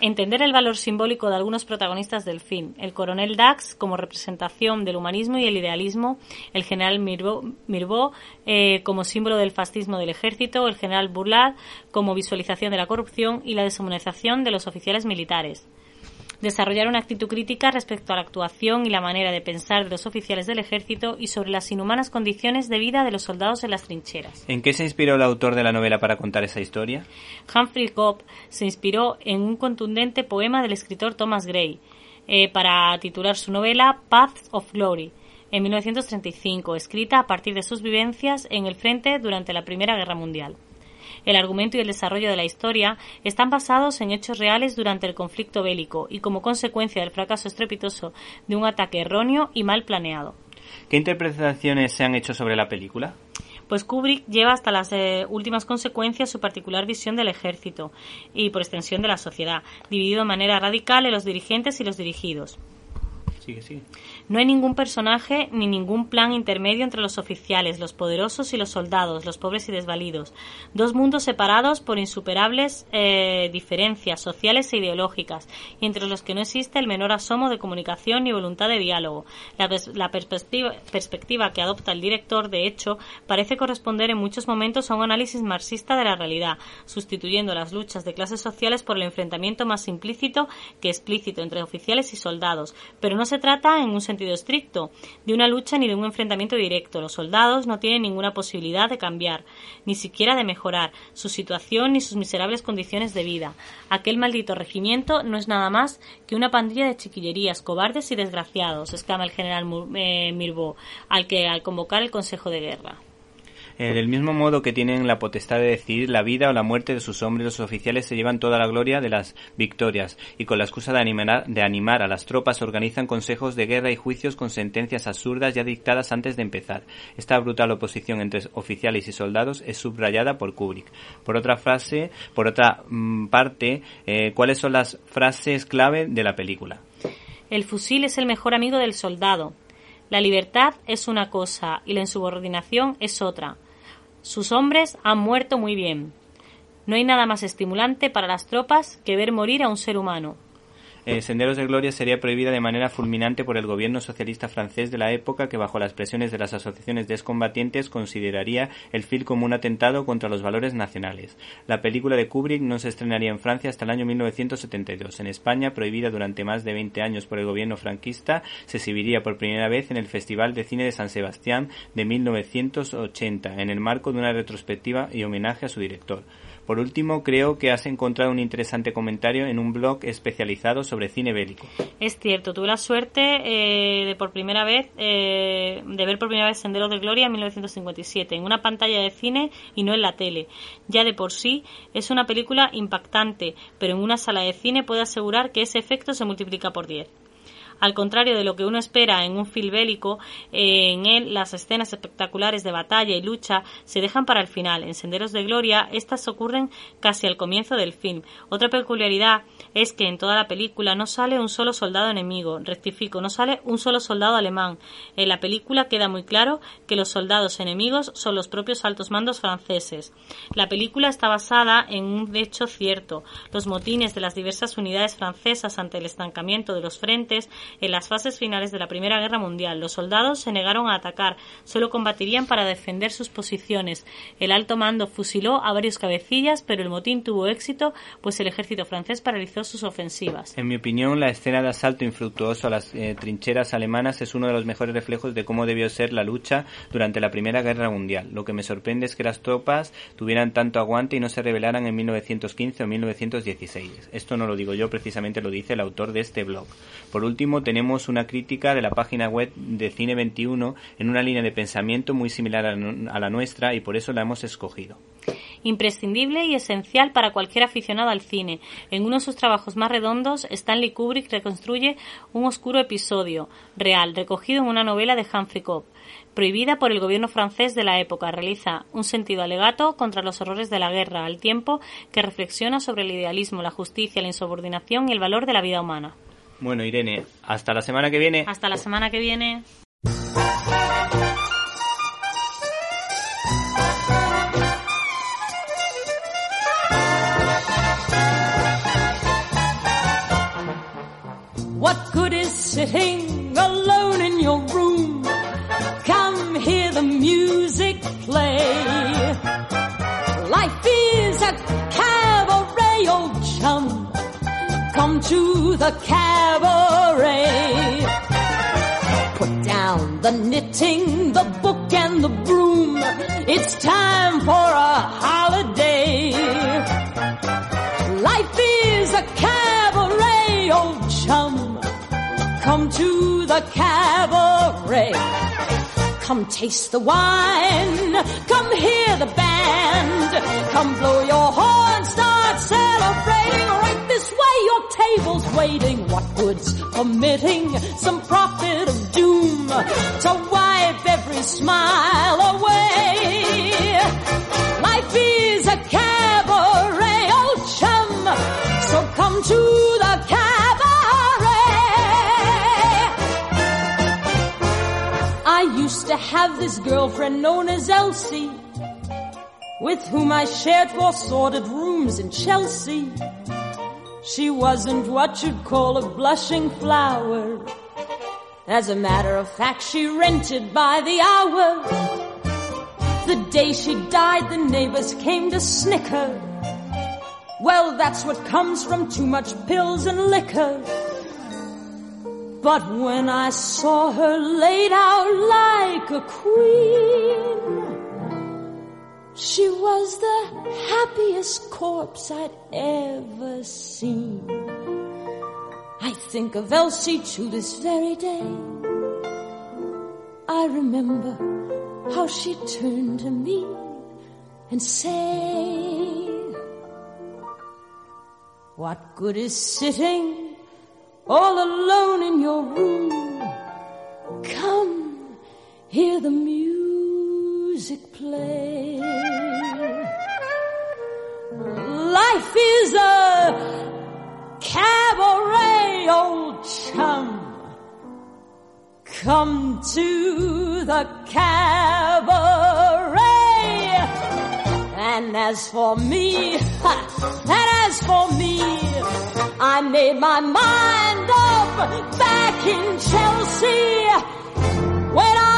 Entender el valor simbólico de algunos protagonistas del film. El coronel Dax como representación del humanismo y el idealismo, el general Mirbeau eh, como símbolo del fascismo del ejército, el general Bourlad como visualización de la corrupción y la deshumanización de los oficiales militares desarrollar una actitud crítica respecto a la actuación y la manera de pensar de los oficiales del ejército y sobre las inhumanas condiciones de vida de los soldados en las trincheras. ¿En qué se inspiró el autor de la novela para contar esa historia? Humphrey Cobb se inspiró en un contundente poema del escritor Thomas Gray eh, para titular su novela Paths of Glory en 1935, escrita a partir de sus vivencias en el frente durante la Primera Guerra Mundial. El argumento y el desarrollo de la historia están basados en hechos reales durante el conflicto bélico y como consecuencia del fracaso estrepitoso de un ataque erróneo y mal planeado. ¿Qué interpretaciones se han hecho sobre la película? Pues Kubrick lleva hasta las eh, últimas consecuencias su particular visión del ejército y, por extensión, de la sociedad, dividido de manera radical en los dirigentes y los dirigidos. Sigue, sigue. No hay ningún personaje ni ningún plan intermedio entre los oficiales, los poderosos y los soldados, los pobres y desvalidos. Dos mundos separados por insuperables eh, diferencias sociales e ideológicas, y entre los que no existe el menor asomo de comunicación ni voluntad de diálogo. La, perspectiva, perspectiva que adopta el director, de hecho, parece corresponder en muchos momentos a un análisis marxista de la realidad, sustituyendo las luchas de clases sociales por el enfrentamiento más implícito que explícito entre oficiales y soldados. Pero no se trata en un sentido estricto de una lucha ni de un enfrentamiento directo. Los soldados no tienen ninguna posibilidad de cambiar, ni siquiera de mejorar su situación ni sus miserables condiciones de vida. Aquel maldito regimiento no es nada más que una pandilla de chiquillerías, cobardes y desgraciados, exclama el general eh, Mirbeau, al que al convocar el Consejo de Guerra. Del mismo modo que tienen la potestad de decidir la vida o la muerte de sus hombres, los oficiales se llevan toda la gloria de las victorias y con la excusa de animar, de animar a las tropas organizan consejos de guerra y juicios con sentencias absurdas ya dictadas antes de empezar. Esta brutal oposición entre oficiales y soldados es subrayada por Kubrick. Por otra frase, por otra mm, parte, eh, ¿cuáles son las frases clave de la película? El fusil es el mejor amigo del soldado. La libertad es una cosa y la insubordinación es otra. Sus hombres han muerto muy bien. No hay nada más estimulante para las tropas que ver morir a un ser humano. Eh, Senderos de Gloria sería prohibida de manera fulminante por el gobierno socialista francés de la época que bajo las presiones de las asociaciones de excombatientes consideraría el film como un atentado contra los valores nacionales. La película de Kubrick no se estrenaría en Francia hasta el año 1972. En España, prohibida durante más de 20 años por el gobierno franquista, se exhibiría por primera vez en el Festival de Cine de San Sebastián de 1980, en el marco de una retrospectiva y homenaje a su director. Por último, creo que has encontrado un interesante comentario en un blog especializado sobre cine bélico. Es cierto, tuve la suerte eh, de por primera vez eh, de ver por primera vez Senderos de Gloria en 1957 en una pantalla de cine y no en la tele. Ya de por sí es una película impactante, pero en una sala de cine puedo asegurar que ese efecto se multiplica por 10. Al contrario de lo que uno espera en un film bélico, en él las escenas espectaculares de batalla y lucha se dejan para el final. En Senderos de Gloria, estas ocurren casi al comienzo del film. Otra peculiaridad es que en toda la película no sale un solo soldado enemigo. Rectifico, no sale un solo soldado alemán. En la película queda muy claro que los soldados enemigos son los propios altos mandos franceses. La película está basada en un hecho cierto. Los motines de las diversas unidades francesas ante el estancamiento de los frentes en las fases finales de la Primera Guerra Mundial. Los soldados se negaron a atacar, solo combatirían para defender sus posiciones. El alto mando fusiló a varios cabecillas, pero el motín tuvo éxito, pues el ejército francés paralizó sus ofensivas. En mi opinión, la escena de asalto infructuoso a las eh, trincheras alemanas es uno de los mejores reflejos de cómo debió ser la lucha durante la Primera Guerra Mundial. Lo que me sorprende es que las tropas tuvieran tanto aguante y no se rebelaran en 1915 o 1916. Esto no lo digo yo, precisamente lo dice el autor de este blog. Por último, tenemos una crítica de la página web de Cine 21 en una línea de pensamiento muy similar a la nuestra y por eso la hemos escogido imprescindible y esencial para cualquier aficionado al cine. En uno de sus trabajos más redondos, Stanley Kubrick reconstruye un oscuro episodio real recogido en una novela de Humphrey Cobb. Prohibida por el gobierno francés de la época, realiza un sentido alegato contra los horrores de la guerra, al tiempo que reflexiona sobre el idealismo, la justicia, la insubordinación y el valor de la vida humana. Bueno, Irene, hasta la semana que viene. Hasta la semana que viene. What good is sitting alone in your room? Come hear the music play. Life is a cabaret, old chum. Come to the cabaret. Put down the knitting, the book and the broom. It's time for a holiday. Life is a cabaret, old chum. Come to the cabaret. Come taste the wine. Come hear the band. Come blow your horn. Start celebrating. This way, your table's waiting. What good's omitting some prophet of doom to wipe every smile away? Life is a cabaret, old chum. So come to the cabaret. I used to have this girlfriend known as Elsie, with whom I shared four sordid rooms in Chelsea. She wasn't what you'd call a blushing flower. As a matter of fact, she rented by the hour. The day she died, the neighbors came to snicker. Well, that's what comes from too much pills and liquor. But when I saw her laid out like a queen, she was the happiest corpse I'd ever seen. I think of Elsie to this very day. I remember how she turned to me and said, What good is sitting all alone in your room? Come, hear the music play. Life is a cabaret, old chum. Come to the cabaret. And as for me, and as for me, I made my mind up back in Chelsea when I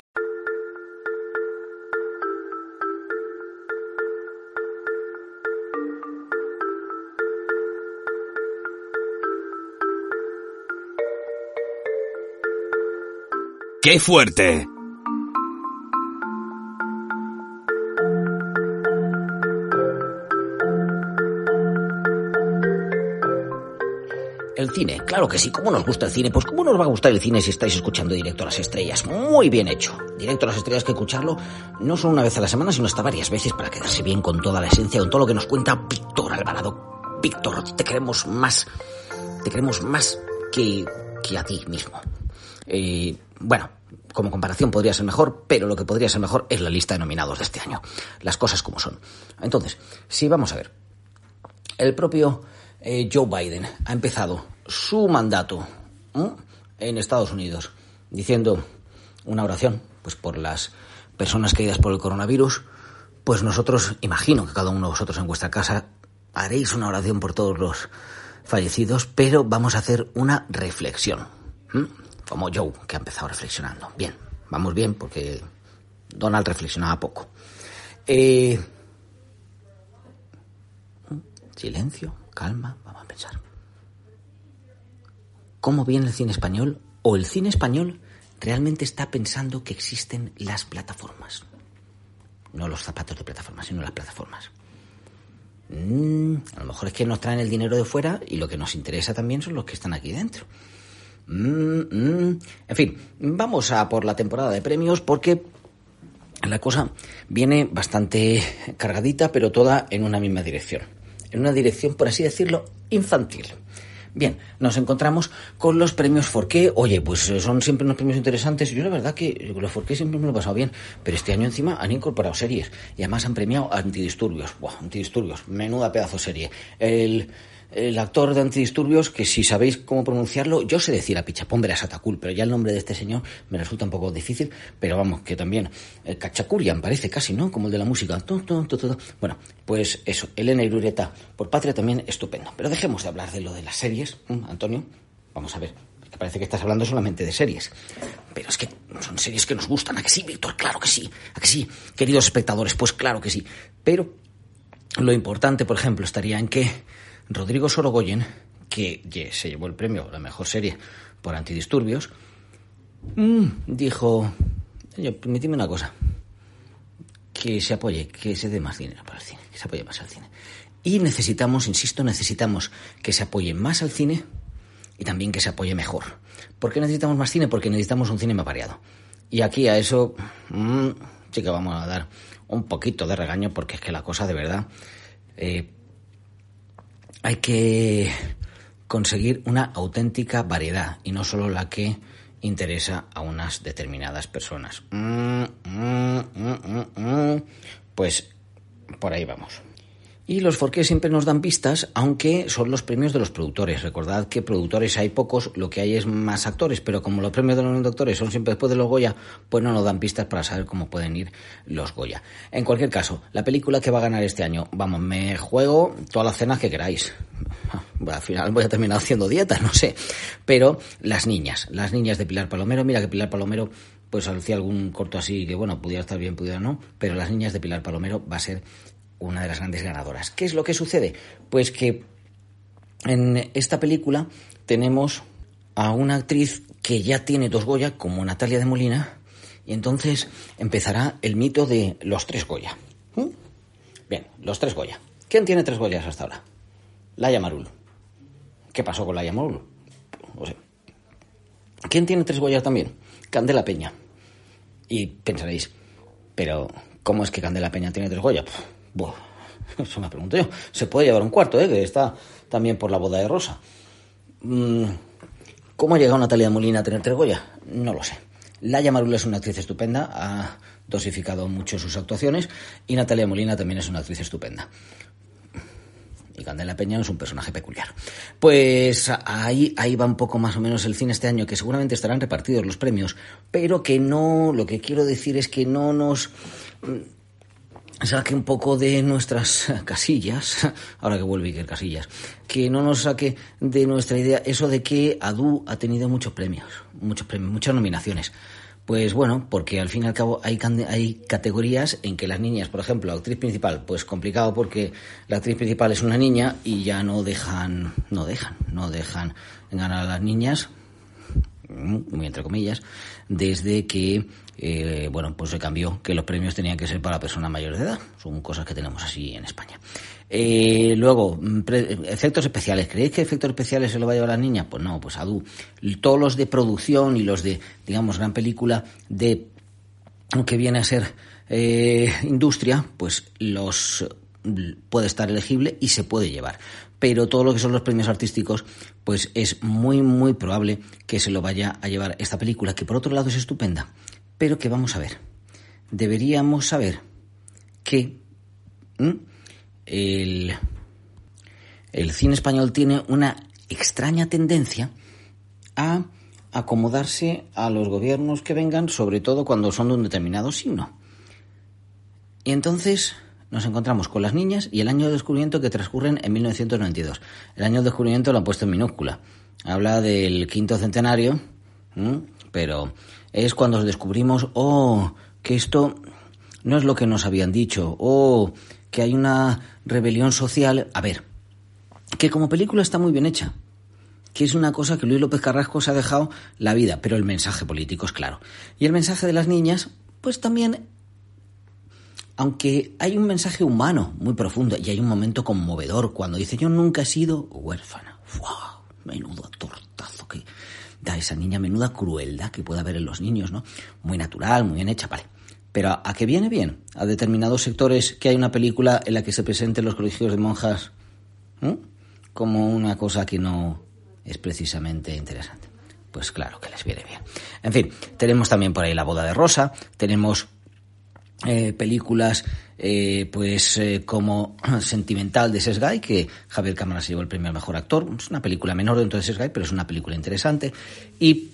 ¡Qué fuerte! El cine, claro que sí. ¿Cómo nos gusta el cine? Pues ¿cómo nos va a gustar el cine si estáis escuchando Directo a las Estrellas? Muy bien hecho. Directo a las Estrellas que escucharlo no solo una vez a la semana, sino hasta varias veces para quedarse bien con toda la esencia, con todo lo que nos cuenta Víctor Alvarado. Víctor, te queremos más. Te queremos más que, a ti mismo. Eh, bueno, como comparación podría ser mejor, pero lo que podría ser mejor es la lista de nominados de este año. Las cosas como son. Entonces, sí, vamos a ver. El propio eh, Joe Biden ha empezado su mandato en Estados Unidos diciendo una oración pues por las personas caídas por el coronavirus, pues nosotros imagino que cada uno de vosotros en vuestra casa haréis una oración por todos los fallecidos, pero vamos a hacer una reflexión. Como Joe, que ha empezado reflexionando. Bien, vamos bien porque Donald reflexionaba poco. Eh, silencio, calma, vamos a pensar. ¿Cómo viene el cine español? ¿O el cine español realmente está pensando que existen las plataformas? No los zapatos de plataformas, sino las plataformas. Mm, a lo mejor es que nos traen el dinero de fuera y lo que nos interesa también son los que están aquí dentro. Mm, mm. En fin, vamos a por la temporada de premios porque la cosa viene bastante cargadita, pero toda en una misma dirección. En una dirección, por así decirlo, infantil. Bien, nos encontramos con los premios Forqué. Oye, pues eh, son siempre unos premios interesantes. Yo la verdad que los Forqué siempre me lo he pasado bien, pero este año encima han incorporado series y además han premiado Antidisturbios. Buah, Antidisturbios, menuda pedazo serie. El el actor de antidisturbios, que si sabéis cómo pronunciarlo, yo sé decir a Pichapón Satacul, pero ya el nombre de este señor me resulta un poco difícil, pero vamos, que también, el Cachacurian parece casi, ¿no? Como el de la música. Bueno, pues eso, Elena Irureta por Patria también estupendo. Pero dejemos de hablar de lo de las series, Antonio. Vamos a ver, parece que estás hablando solamente de series. Pero es que son series que nos gustan, ¿a que sí, Víctor? Claro que sí, ¿a que sí? Queridos espectadores, pues claro que sí. Pero lo importante, por ejemplo, estaría en que Rodrigo Sorogoyen, que se llevó el premio la mejor serie por antidisturbios, mm, dijo, permíteme una cosa, que se apoye, que se dé más dinero para el cine, que se apoye más al cine. Y necesitamos, insisto, necesitamos que se apoye más al cine y también que se apoye mejor. ¿Por qué necesitamos más cine? Porque necesitamos un cine más variado. Y aquí a eso mm, sí que vamos a dar un poquito de regaño porque es que la cosa de verdad eh, hay que conseguir una auténtica variedad y no solo la que interesa a unas determinadas personas. Mm, mm, mm, pues por ahí vamos. Y los Forqué siempre nos dan pistas, aunque son los premios de los productores. Recordad que productores hay pocos, lo que hay es más actores, pero como los premios de los doctores son siempre después de los Goya, pues no nos dan pistas para saber cómo pueden ir los Goya. En cualquier caso, la película que va a ganar este año, vamos, me juego todas las cenas que queráis. [LAUGHS] Al final voy a terminar haciendo dieta, no sé. Pero las niñas, las niñas de Pilar Palomero, mira que Pilar Palomero pues hacía algún corto así que bueno, pudiera estar bien, pudiera no, pero las niñas de Pilar Palomero va a ser una de las grandes ganadoras. ¿Qué es lo que sucede? Pues que en esta película tenemos a una actriz que ya tiene dos Goya, como Natalia de Molina, y entonces empezará el mito de los tres Goya. ¿Mm? Bien, los tres Goya. ¿Quién tiene tres Goyas hasta ahora? Laia Marul. ¿Qué pasó con Laia Marul? No sé. ¿Quién tiene tres Goyas también? Candela Peña. Y pensaréis, pero ¿cómo es que Candela Peña tiene tres Goya? Bueno, [LAUGHS] eso me pregunto yo. Se puede llevar un cuarto, ¿eh? que está también por la boda de Rosa. Mm, ¿Cómo ha llegado Natalia Molina a tener tres Goya? No lo sé. Laia Marula es una actriz estupenda, ha dosificado mucho sus actuaciones y Natalia Molina también es una actriz estupenda. Y Candela Peña es un personaje peculiar. Pues ahí, ahí va un poco más o menos el cine este año, que seguramente estarán repartidos los premios, pero que no, lo que quiero decir es que no nos saque un poco de nuestras [LAUGHS] casillas, [LAUGHS] ahora que vuelve Iker Casillas, que no nos saque de nuestra idea eso de que Adu ha tenido muchos premios, muchos premios, muchas nominaciones. Pues bueno, porque al fin y al cabo hay, hay categorías en que las niñas, por ejemplo, actriz principal, pues complicado porque la actriz principal es una niña y ya no dejan, no dejan, no dejan ganar a las niñas, mm, muy entre comillas, desde que, eh, bueno, pues se cambió que los premios tenían que ser para personas mayores de edad. Son cosas que tenemos así en España. Eh, luego, mm, efectos especiales. ¿Creéis que efectos especiales se lo va a llevar la niña? Pues no, pues Adu. Todos los de producción y los de, digamos, gran película de que viene a ser eh, industria, pues los puede estar elegible y se puede llevar. Pero todo lo que son los premios artísticos, pues es muy, muy probable que se lo vaya a llevar esta película, que por otro lado es estupenda, pero que vamos a ver. Deberíamos saber que el, el cine español tiene una extraña tendencia a acomodarse a los gobiernos que vengan, sobre todo cuando son de un determinado signo. Y entonces nos encontramos con las niñas y el año de descubrimiento que transcurren en 1992. El año de descubrimiento lo han puesto en minúscula. Habla del quinto centenario, pero es cuando descubrimos, oh, que esto no es lo que nos habían dicho, oh, que hay una rebelión social. A ver, que como película está muy bien hecha, que es una cosa que Luis López Carrasco se ha dejado la vida, pero el mensaje político es claro. Y el mensaje de las niñas, pues también, aunque hay un mensaje humano muy profundo y hay un momento conmovedor cuando dice yo nunca he sido huérfana. ¡Wow! Menudo tortazo que da esa niña, menuda crueldad que puede haber en los niños, ¿no? Muy natural, muy bien hecha, vale. Pero ¿a qué viene bien? A determinados sectores que hay una película en la que se presenten los colegios de monjas como una cosa que no es precisamente interesante. Pues claro que les viene bien. En fin, tenemos también por ahí La boda de Rosa, tenemos eh, películas eh, pues eh, como [CLEARS THROAT] Sentimental de Sesgay, que Javier Cámara se llevó el premio al mejor actor. Es una película menor dentro de Sesgay, pero es una película interesante. Y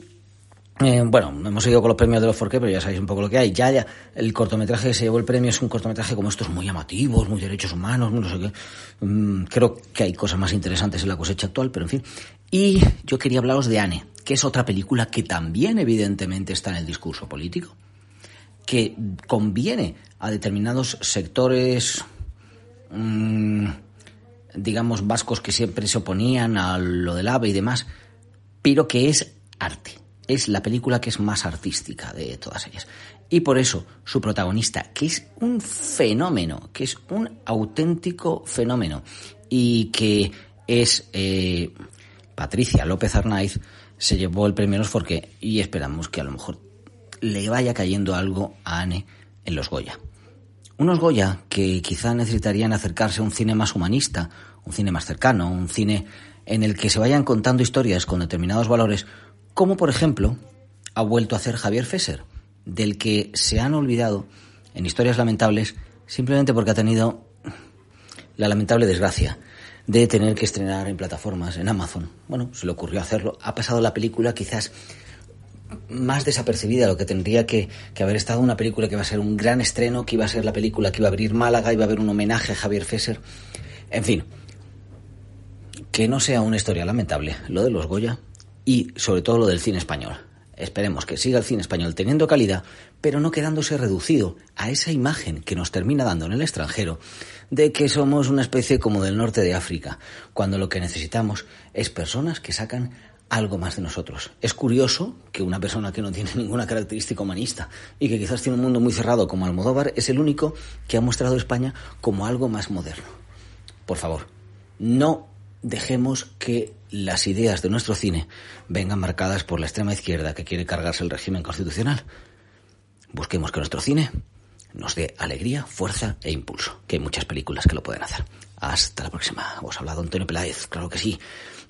eh, bueno, hemos seguido con los premios de los Forqué, pero ya sabéis un poco lo que hay. Ya, ya, el cortometraje que se llevó el premio es un cortometraje como estos muy llamativos, muy derechos humanos, no sé qué. Mm, creo que hay cosas más interesantes en la cosecha actual, pero en fin. Y yo quería hablaros de Anne, que es otra película que también evidentemente está en el discurso político, que conviene a determinados sectores, mm, digamos, vascos que siempre se oponían a lo del AVE y demás, pero que es arte es la película que es más artística de todas ellas. Y por eso su protagonista, que es un fenómeno, que es un auténtico fenómeno, y que es eh, Patricia López Arnaiz, se llevó el premio porque y esperamos que a lo mejor le vaya cayendo algo a Anne en los Goya. Unos Goya que quizá necesitarían acercarse a un cine más humanista, un cine más cercano, un cine en el que se vayan contando historias con determinados valores como por ejemplo ha vuelto a hacer Javier Fesser, del que se han olvidado en historias lamentables simplemente porque ha tenido la lamentable desgracia de tener que estrenar en plataformas, en Amazon. Bueno, se le ocurrió hacerlo. Ha pasado la película quizás más desapercibida de lo que tendría que, haber estado una película que va a ser un gran estreno, que iba a ser la película que iba a abrir Málaga, iba a haber un homenaje a Javier Fesser. En fin, que no sea una historia lamentable, lo de los Goya, y sobre todo lo del cine español. Esperemos que siga el cine español teniendo calidad, pero no quedándose reducido a esa imagen que nos termina dando en el extranjero de que somos una especie como del norte de África, cuando lo que necesitamos es personas que sacan algo más de nosotros. Es curioso que una persona que no tiene [LAUGHS] ninguna característica humanista y que quizás tiene un mundo muy cerrado como Almodóvar es el único que ha mostrado a España como algo más moderno. Por favor, no dejemos que las ideas de nuestro cine vengan marcadas por la extrema izquierda que quiere cargarse el régimen constitucional. Busquemos que nuestro cine nos dé alegría, fuerza e impulso, que hay muchas películas que lo pueden hacer. Hasta la próxima. Os ha hablado Antonio Peláez, claro que sí,